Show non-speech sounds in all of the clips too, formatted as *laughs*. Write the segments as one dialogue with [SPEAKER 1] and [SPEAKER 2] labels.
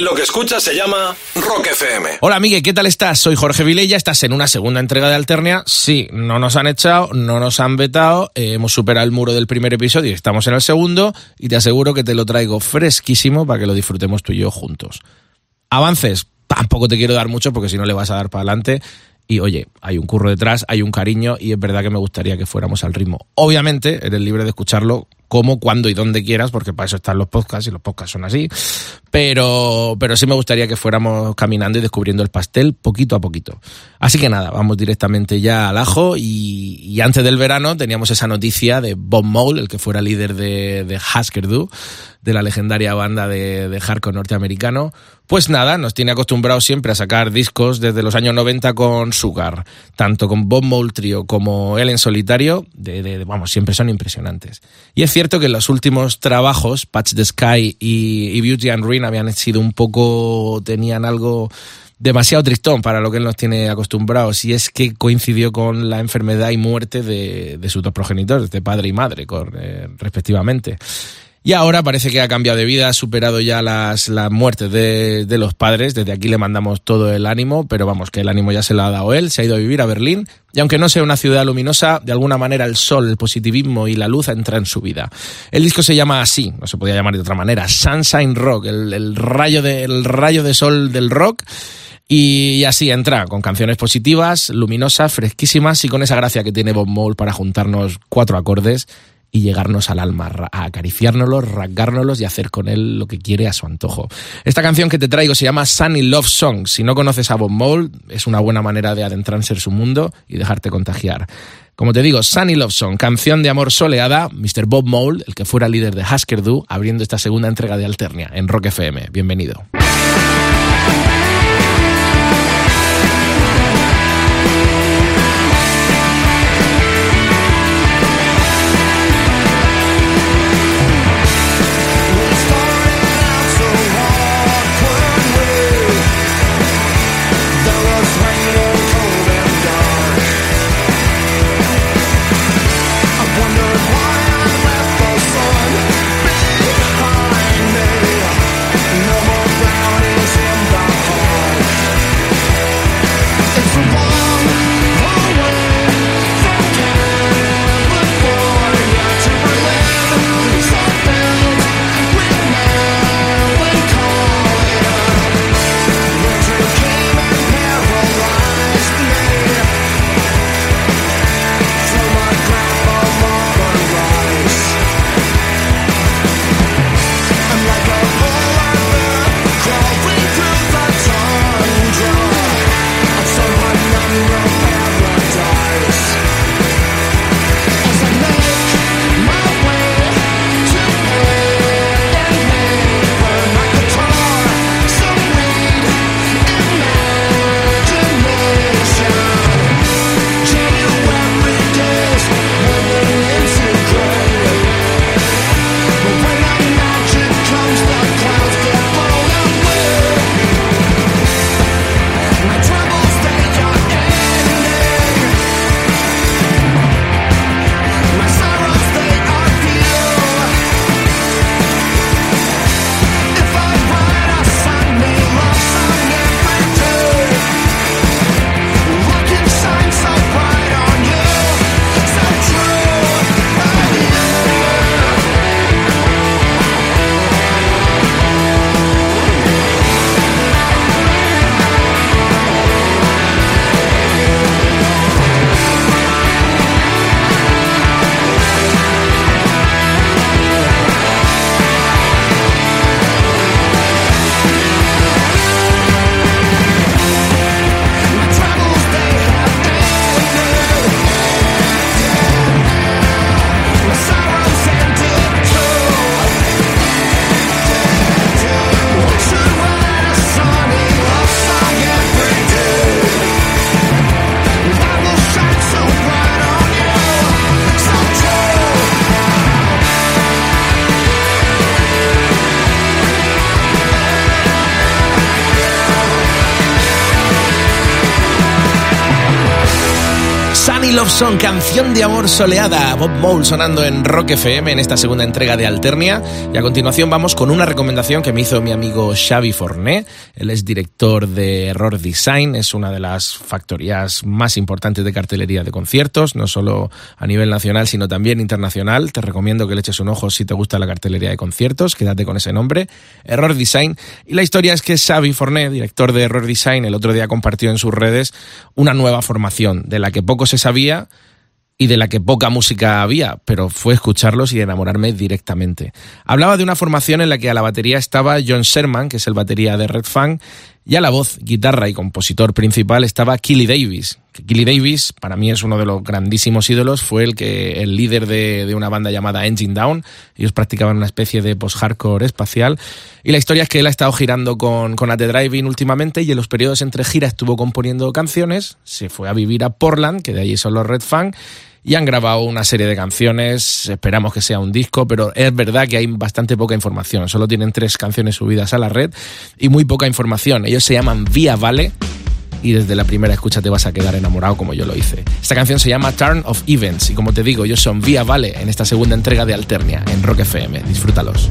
[SPEAKER 1] Lo que escuchas se llama Rock FM.
[SPEAKER 2] Hola, Miguel, ¿qué tal estás? Soy Jorge Vilella, estás en una segunda entrega de Alternia. Sí, no nos han echado, no nos han vetado, eh, hemos superado el muro del primer episodio estamos en el segundo y te aseguro que te lo traigo fresquísimo para que lo disfrutemos tú y yo juntos. Avances, tampoco te quiero dar mucho porque si no le vas a dar para adelante. Y oye, hay un curro detrás, hay un cariño y es verdad que me gustaría que fuéramos al ritmo. Obviamente, eres libre de escucharlo como, cuando y donde quieras, porque para eso están los podcasts y los podcasts son así. Pero, pero sí me gustaría que fuéramos caminando y descubriendo el pastel poquito a poquito. Así que nada, vamos directamente ya al ajo y, antes del verano teníamos esa noticia de Bob Mole, el que fuera líder de, de Husker Du, de la legendaria banda de, de hardcore norteamericano, pues nada, nos tiene acostumbrados siempre a sacar discos desde los años 90 con Sugar, tanto con Bob Mole Trio como él en solitario, de, vamos, siempre son impresionantes. Y es cierto que los últimos trabajos, Patch the Sky y, Beauty and Ruin, habían sido un poco, tenían algo demasiado tristón para lo que él nos tiene acostumbrados y es que coincidió con la enfermedad y muerte de, sus dos progenitores, de padre y madre, eh, respectivamente. Y ahora parece que ha cambiado de vida, ha superado ya las, las muertes de, de, los padres. Desde aquí le mandamos todo el ánimo, pero vamos, que el ánimo ya se lo ha dado él. Se ha ido a vivir a Berlín. Y aunque no sea una ciudad luminosa, de alguna manera el sol, el positivismo y la luz entra en su vida. El disco se llama así, no se podía llamar de otra manera, Sunshine Rock, el, el rayo, de, el rayo de sol del rock. Y así entra, con canciones positivas, luminosas, fresquísimas y con esa gracia que tiene Bob Mole para juntarnos cuatro acordes y llegarnos al alma, a acariciárnoslos, rasgárnoslos y hacer con él lo que quiere a su antojo. Esta canción que te traigo se llama Sunny Love Song. Si no conoces a Bob Mole, es una buena manera de adentrarse en su mundo y dejarte contagiar. Como te digo, Sunny Love Song, canción de amor soleada, Mr. Bob Mole, el que fuera líder de Husker Du, abriendo esta segunda entrega de Alternia en Rock FM. Bienvenido. Love Song, canción de amor soleada. Bob Mole sonando en Rock FM en esta segunda entrega de Alternia. Y a continuación vamos con una recomendación que me hizo mi amigo Xavi Forné. Él es director de Error Design, es una de las factorías más importantes de cartelería de conciertos, no solo a nivel nacional, sino también internacional. Te recomiendo que le eches un ojo si te gusta la cartelería de conciertos, quédate con ese nombre, Error Design. Y la historia es que Xavi Forné, director de Error Design, el otro día compartió en sus redes una nueva formación de la que poco se sabía y de la que poca música había, pero fue escucharlos y enamorarme directamente. Hablaba de una formación en la que a la batería estaba John Sherman, que es el batería de Red Fang, y a la voz, guitarra y compositor principal estaba Killy Davis. Que Killy Davis, para mí es uno de los grandísimos ídolos, fue el que el líder de, de una banda llamada Engine Down. Ellos practicaban una especie de post-hardcore espacial. Y la historia es que él ha estado girando con, con At The Driving últimamente y en los periodos entre giras estuvo componiendo canciones. Se fue a vivir a Portland, que de allí son los Red Fang y han grabado una serie de canciones, esperamos que sea un disco, pero es verdad que hay bastante poca información, solo tienen tres canciones subidas a la red y muy poca información. Ellos se llaman Vía Vale y desde la primera escucha te vas a quedar enamorado como yo lo hice. Esta canción se llama Turn of Events y como te digo, ellos son Vía Vale en esta segunda entrega de Alternia en Rock FM. Disfrútalos.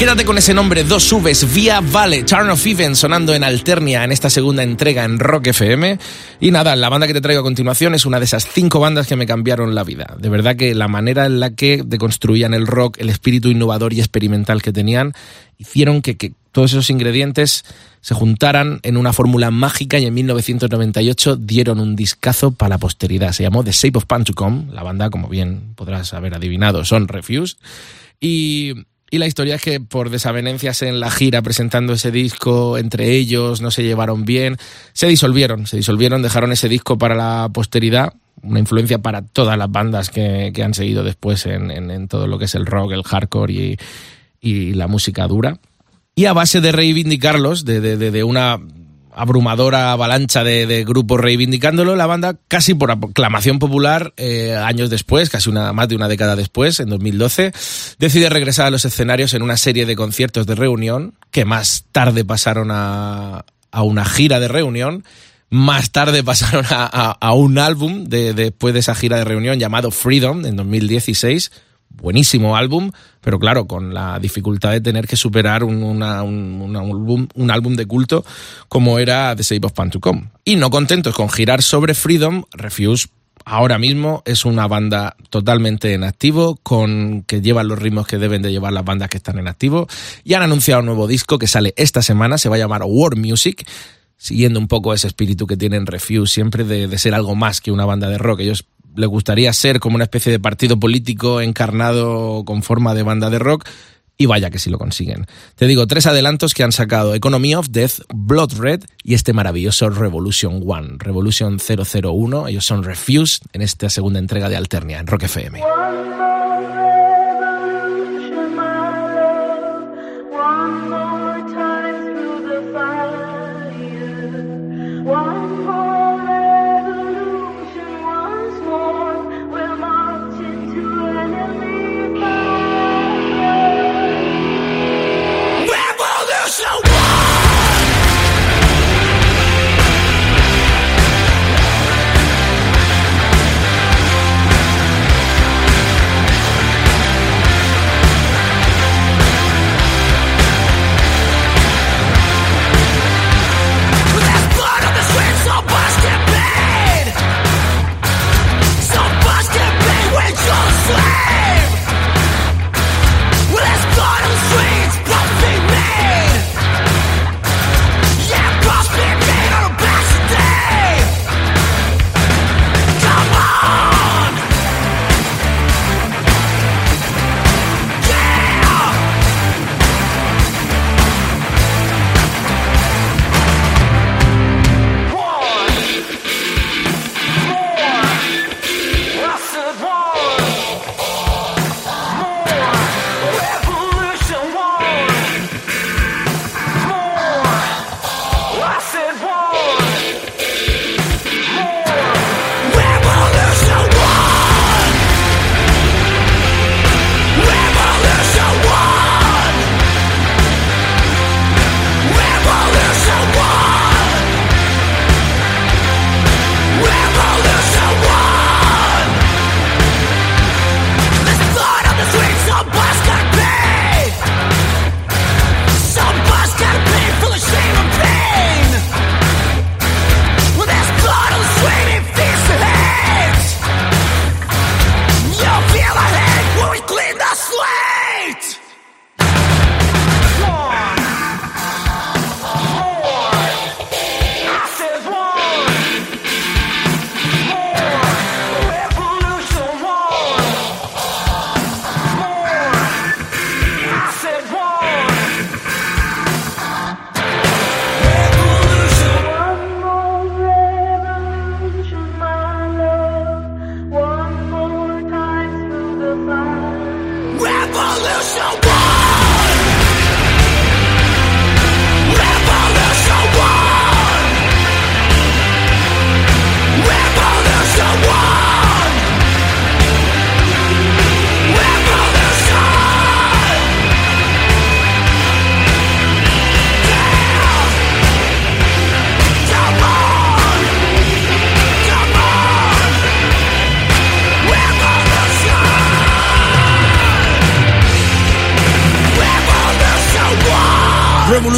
[SPEAKER 2] Quédate con ese nombre, dos subes, Vía Vale, Turn of Even, sonando en Alternia en esta segunda entrega en Rock FM. Y nada, la banda que te traigo a continuación es una de esas cinco bandas que me cambiaron la vida. De verdad que la manera en la que deconstruían el rock, el espíritu innovador y experimental que tenían, hicieron que, que todos esos ingredientes se juntaran en una fórmula mágica y en 1998 dieron un discazo para la posteridad. Se llamó The Shape of Pan to Come. La banda, como bien podrás haber adivinado, son Refuse. Y, y la historia es que por desavenencias en la gira presentando ese disco, entre ellos no se llevaron bien, se disolvieron, se disolvieron, dejaron ese disco para la posteridad, una influencia para todas las bandas que, que han seguido después en, en, todo lo que es el rock, el hardcore y, y la música dura. Y a base de reivindicarlos, de, de, de una abrumadora avalancha de, de, grupos reivindicándolo, la banda casi por aclamación popular, eh, años después, casi una, más de una década después, en 2012, decide regresar a los escenarios en una serie de conciertos de reunión, que más tarde pasaron a, a una gira de reunión, más tarde *laughs* pasaron a, a, a un álbum de, después de esa gira de reunión llamado Freedom en 2016. Buenísimo álbum, pero claro, con la dificultad de tener que superar un, un, álbum, un, álbum, de culto como era The Shape of Pan. Y no contentos con girar sobre Freedom, Refuse ahora mismo es una banda totalmente en activo, con que llevan los ritmos que deben de llevar las bandas que están en activo. Y han anunciado un nuevo disco que sale esta semana, se va a llamar War Music siguiendo un poco ese espíritu que tienen Refuse siempre de, de, ser algo más que una banda de rock. Ellos les gustaría ser como una especie de partido político encarnado con forma de banda de rock. Y vaya que si lo consiguen. Te digo, tres adelantos que han sacado Economy of Death, Blood Red y este maravilloso Revolution One, Revolution 001. Ellos son Refuse en esta segunda entrega de Alternia en Rock FM.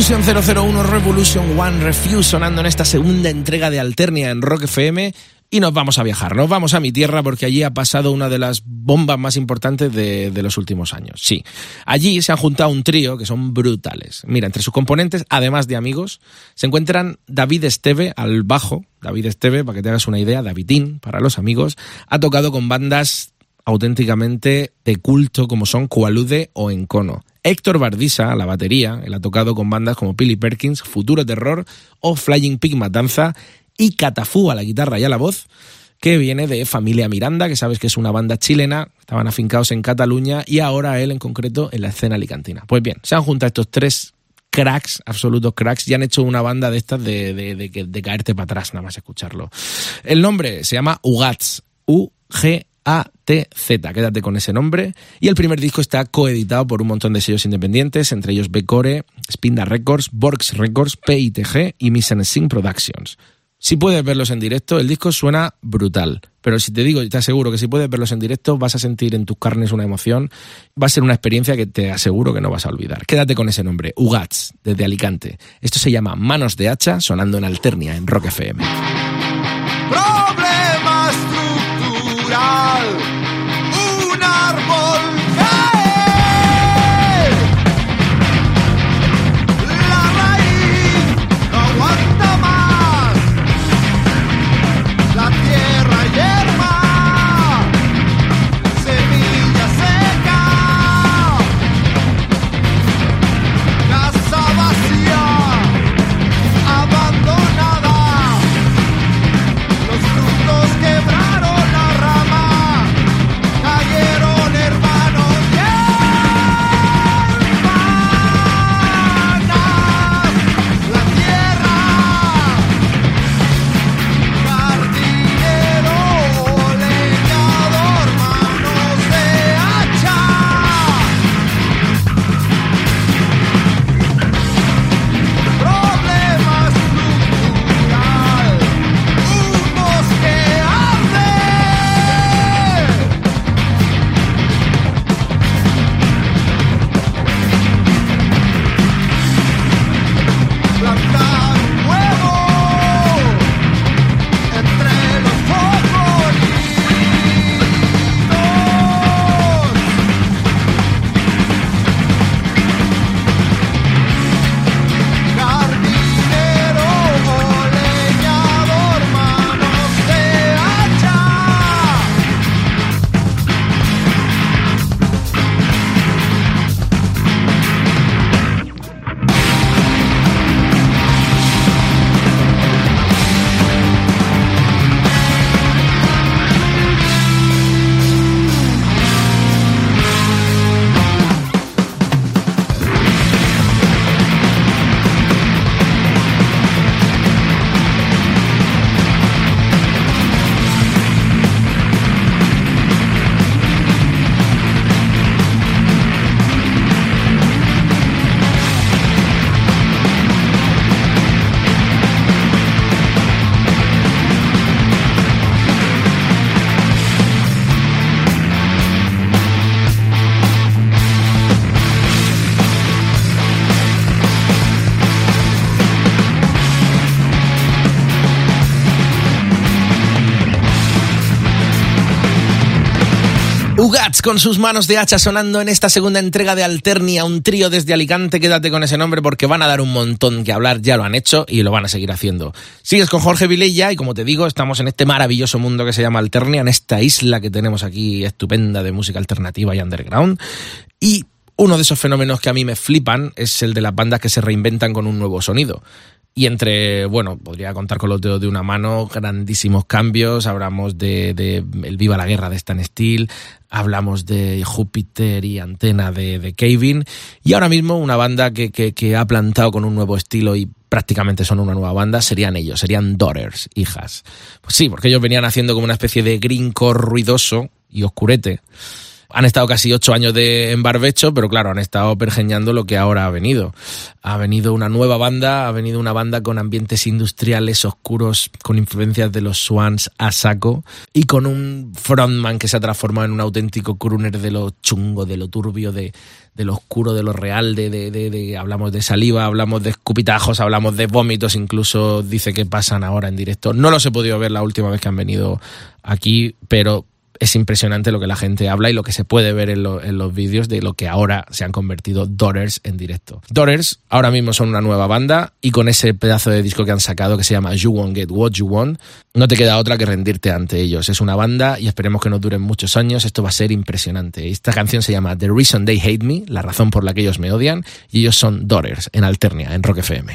[SPEAKER 2] Revolution 001, Revolution One Refuse sonando en esta segunda entrega de Alternia en Rock FM. y nos vamos a viajar, nos vamos a mi tierra porque allí ha pasado una de las bombas más importantes de, los últimos años. Sí, allí se han juntado un trío que son brutales. Mira, entre sus componentes, además de amigos, se encuentran David Esteve al bajo. David Esteve, para que te hagas una idea, Davidín, para los amigos, ha tocado con bandas auténticamente de culto como son Cualude o Encono. Héctor Bardisa, la batería, él ha tocado con bandas como Billy Perkins, Futuro Terror o Flying Pig Matanza y Catafú a la guitarra y a la voz, que viene de Familia Miranda, que sabes que es una banda chilena, estaban afincados en Cataluña y ahora él en concreto en la escena alicantina. Pues bien, se han juntado estos tres cracks, absolutos cracks, y han hecho una banda de estas de, de, de, de caerte para atrás, nada más escucharlo. El nombre se llama Ugats, U-G a-T-Z, quédate con ese nombre. Y el primer disco está coeditado por un montón de sellos independientes, entre ellos Becore, Spinda Records, Borgs Records, PITG y Miss Sing Productions. Si puedes verlos en directo, el disco suena brutal. Pero si te digo, te aseguro que si puedes verlos en directo, vas a sentir en tus carnes una emoción. Va a ser una experiencia que te aseguro que no vas a olvidar. Quédate con ese nombre, Ugats, desde Alicante. Esto se llama Manos de Hacha, sonando en Alternia, en Rock FM. Con sus manos de hacha sonando en esta segunda entrega de Alternia, un trío desde Alicante. Quédate con ese nombre porque van a dar un montón que hablar, ya lo han hecho y lo van a seguir haciendo. Sigues con Jorge Vilella y como te digo, estamos en este maravilloso mundo que se llama Alternia, en esta isla que tenemos aquí estupenda de música alternativa y underground. Y uno de esos fenómenos que a mí me flipan es el de las bandas que se reinventan con un nuevo sonido. Y entre, bueno, podría contar con los dedos de una mano, grandísimos cambios. Hablamos de, de El Viva la Guerra de Stan Steel, hablamos de Júpiter y Antena de, de Kevin. Y ahora mismo una banda que, que, que ha plantado con un nuevo estilo y prácticamente son una nueva banda, serían ellos, serían Daughters, hijas. Pues sí, porque ellos venían haciendo como una especie de greencore ruidoso y oscurete.
[SPEAKER 3] Han estado casi ocho años de, en barbecho, pero claro, han estado pergeñando lo que ahora ha venido. Ha venido una nueva banda, ha venido una banda con ambientes industriales oscuros, con influencias de los Swans a saco, y con un frontman que se ha transformado en un auténtico crooner de lo chungo, de lo turbio, de, lo oscuro, de lo real, de, de, de, de, hablamos de saliva, hablamos de escupitajos, hablamos de vómitos, incluso dice que pasan ahora en directo. No los he podido ver la última vez que han venido aquí, pero es impresionante lo que la gente habla y lo que se puede ver en, lo, en los vídeos de lo que ahora se han convertido Daughters en directo. Daughters ahora mismo son una nueva banda y con ese pedazo de disco que han sacado que se llama You Won't Get What You Want, no te queda otra que rendirte ante ellos. Es una banda y esperemos que nos duren muchos años. Esto va a ser impresionante. Esta canción se llama The Reason They Hate Me, la razón por la que ellos me odian, y ellos son Daughters en Alternia, en Rock FM.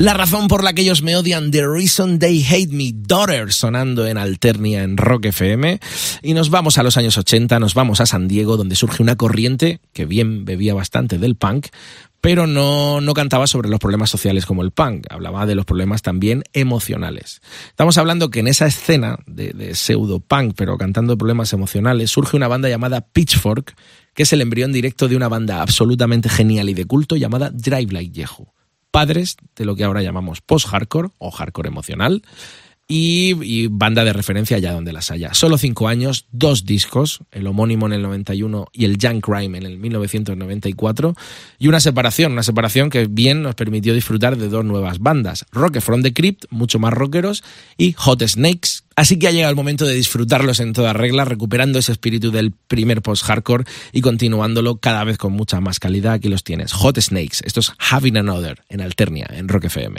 [SPEAKER 3] La razón por la que ellos me odian, The Reason They Hate Me, Daughter, sonando en Alternia en Rock FM. Y nos vamos a los años 80, nos vamos a San Diego, donde surge una corriente que bien bebía bastante del punk, pero no, no cantaba sobre los problemas sociales como el punk, hablaba de los problemas también emocionales. Estamos hablando que en esa escena de, de pseudo punk, pero cantando problemas emocionales, surge una banda llamada Pitchfork, que es el embrión directo de una banda absolutamente genial y de culto llamada Drive Like Jehu. Padres de lo que ahora llamamos post-hardcore o hardcore emocional, y, banda de referencia allá donde las haya. Solo cinco años, dos discos, el homónimo en el 91 y el Junk Crime en el 1994, y una separación, una separación que bien nos permitió disfrutar de dos nuevas bandas, Rock from the Crypt, mucho más rockeros, y Hot Snakes. Así que ha llegado el momento de disfrutarlos en toda regla, recuperando ese espíritu del primer post-hardcore y continuándolo cada vez con mucha más calidad. Aquí los tienes, Hot Snakes. Esto es Having Another en Alternia, en Rock FM.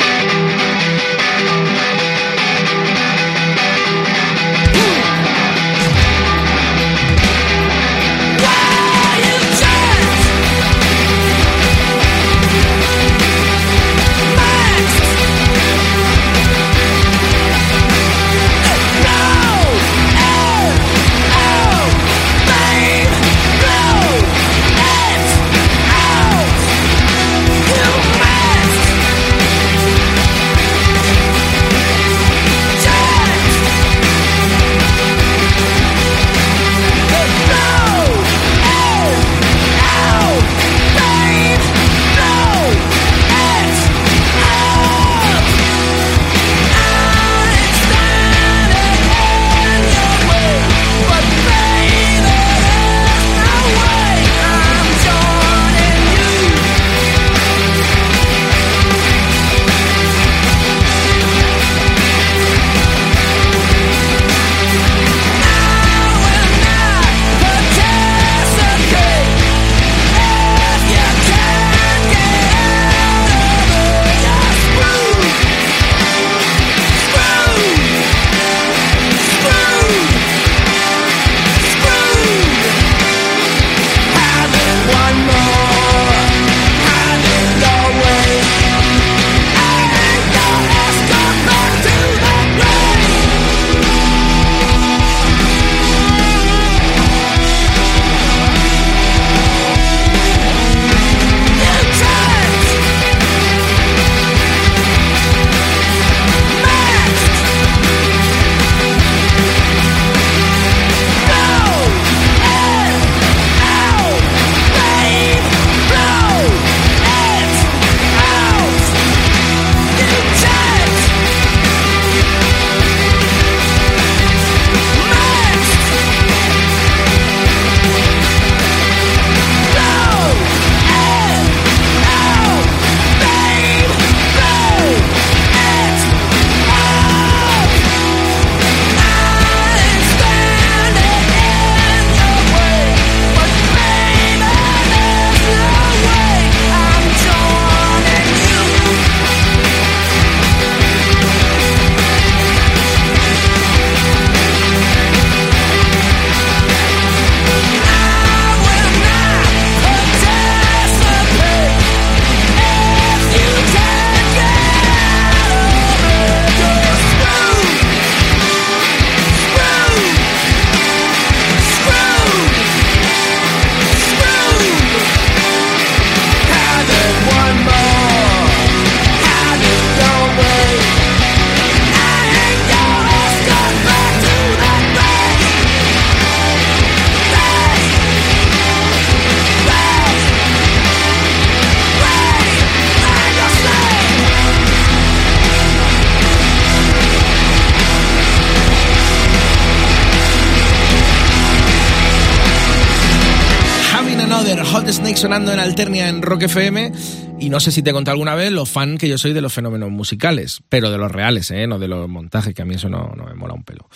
[SPEAKER 3] Snake sonando en Alternia en Rock FM. Y no sé si te conté alguna vez lo fan que yo soy de los fenómenos musicales, pero de los reales, ¿eh? no de los montajes, que a mí eso no, no me mola un pelo.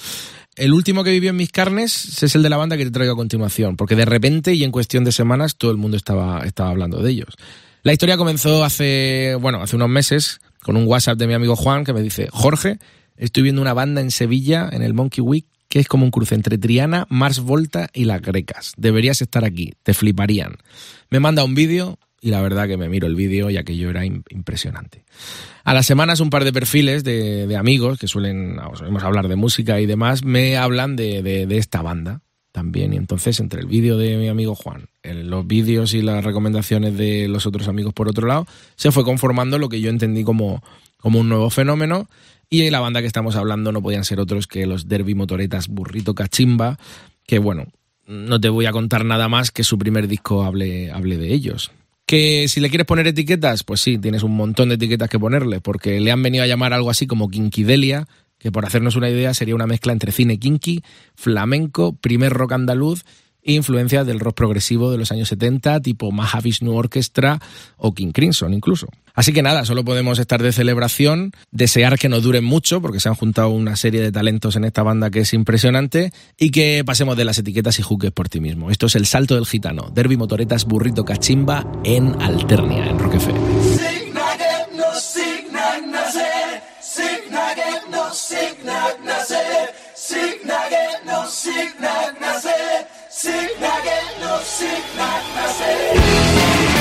[SPEAKER 3] El último que vivió en mis carnes es el de la banda que te traigo a continuación, porque de repente y en cuestión de semanas todo el mundo estaba, estaba hablando de ellos. La historia comenzó hace, bueno, hace unos meses con un WhatsApp de mi amigo Juan que me dice, Jorge, estoy viendo una banda en Sevilla, en el Monkey Week, que es como un cruce entre Triana, Mars Volta y las Grecas. Deberías estar aquí, te fliparían. Me manda un vídeo y la verdad que me miro el vídeo y aquello era impresionante. A las semanas un par de perfiles de, amigos que suelen, solemos hablar de música y demás, me hablan de, esta banda
[SPEAKER 2] también. Y entonces, entre el vídeo de mi amigo Juan, los vídeos y las recomendaciones de los otros amigos por otro lado, se fue conformando lo que yo entendí como, como un nuevo fenómeno. Y la banda que estamos hablando no podían ser otros que los Derby Motoretas Burrito Cachimba, que bueno, no te voy a contar nada más que su primer disco hable, hable de ellos. Que si le quieres poner etiquetas, pues sí, tienes un montón de etiquetas que ponerle, porque le han venido a llamar algo así como Kinkidelia, que por hacernos una idea sería una mezcla entre cine kinky, flamenco, primer rock andaluz influencias del rock progresivo de los años 70, tipo Mahavishnu Orchestra o King Crimson incluso. Así que nada, solo podemos estar de celebración, desear que no duren mucho, porque se han juntado una serie de talentos en esta banda que es impresionante, y que pasemos de las etiquetas y juques por ti mismo. Esto es El Salto del Gitano, Derby Motoretas Burrito Cachimba en Alternia, en
[SPEAKER 3] signag Sick, I get no sick, not
[SPEAKER 2] myself.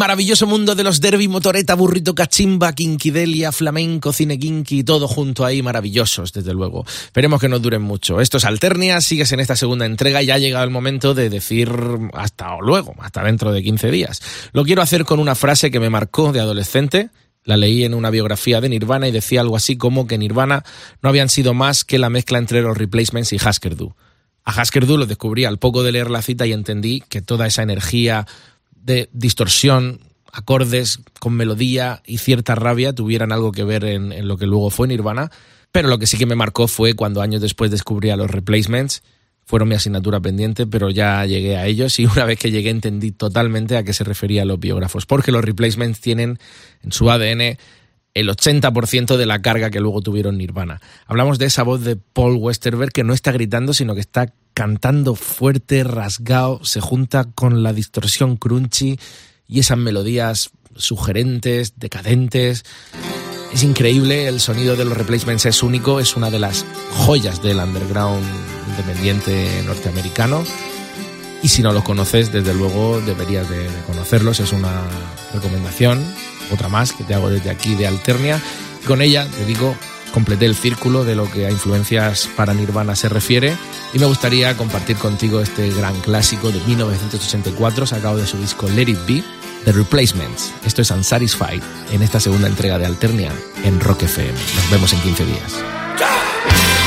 [SPEAKER 2] Maravilloso mundo de los derby, motoreta, burrito, cachimba, quinquidelia, flamenco, cine kinky, todo junto ahí, maravillosos, desde luego. Esperemos que no duren mucho. Esto es Alternia, sigues en esta segunda entrega y ya ha llegado el momento de decir hasta luego, hasta dentro de 15 días. Lo quiero hacer con una frase que me marcó de adolescente. La leí en una biografía de Nirvana y decía algo así como que Nirvana no habían sido más que la mezcla entre los replacements y Husker Du. A Husker Du lo descubrí al poco de leer la cita y entendí que toda esa energía de distorsión, acordes con melodía y cierta rabia tuvieran algo que ver en, lo que luego fue Nirvana. Pero lo que sí que me marcó fue cuando años después descubrí a los replacements. Fueron mi asignatura pendiente, pero ya llegué a ellos y *laughs* una vez que llegué entendí totalmente a qué se referían los biógrafos. Porque los replacements tienen en su ADN el 80% de la carga que luego tuvieron Nirvana. Hablamos de esa voz de Paul Westerberg que no está gritando, sino que está cantando fuerte, rasgado, se junta con la distorsión crunchy y esas melodías sugerentes, decadentes. Es increíble, el sonido de los replacements es único, es una de las joyas del underground independiente norteamericano. Y si no los conoces, desde luego deberías de, conocerlos, es una recomendación, otra más que te hago desde aquí de Alternia. Con ella te digo completé el círculo de lo que a influencias para Nirvana se refiere y me gustaría compartir contigo este gran clásico de 1984 sacado de su disco Let It Be, The Replacements. Esto es Unsatisfied en esta segunda entrega de Alternia en Rock FM. Nos vemos en 15 días.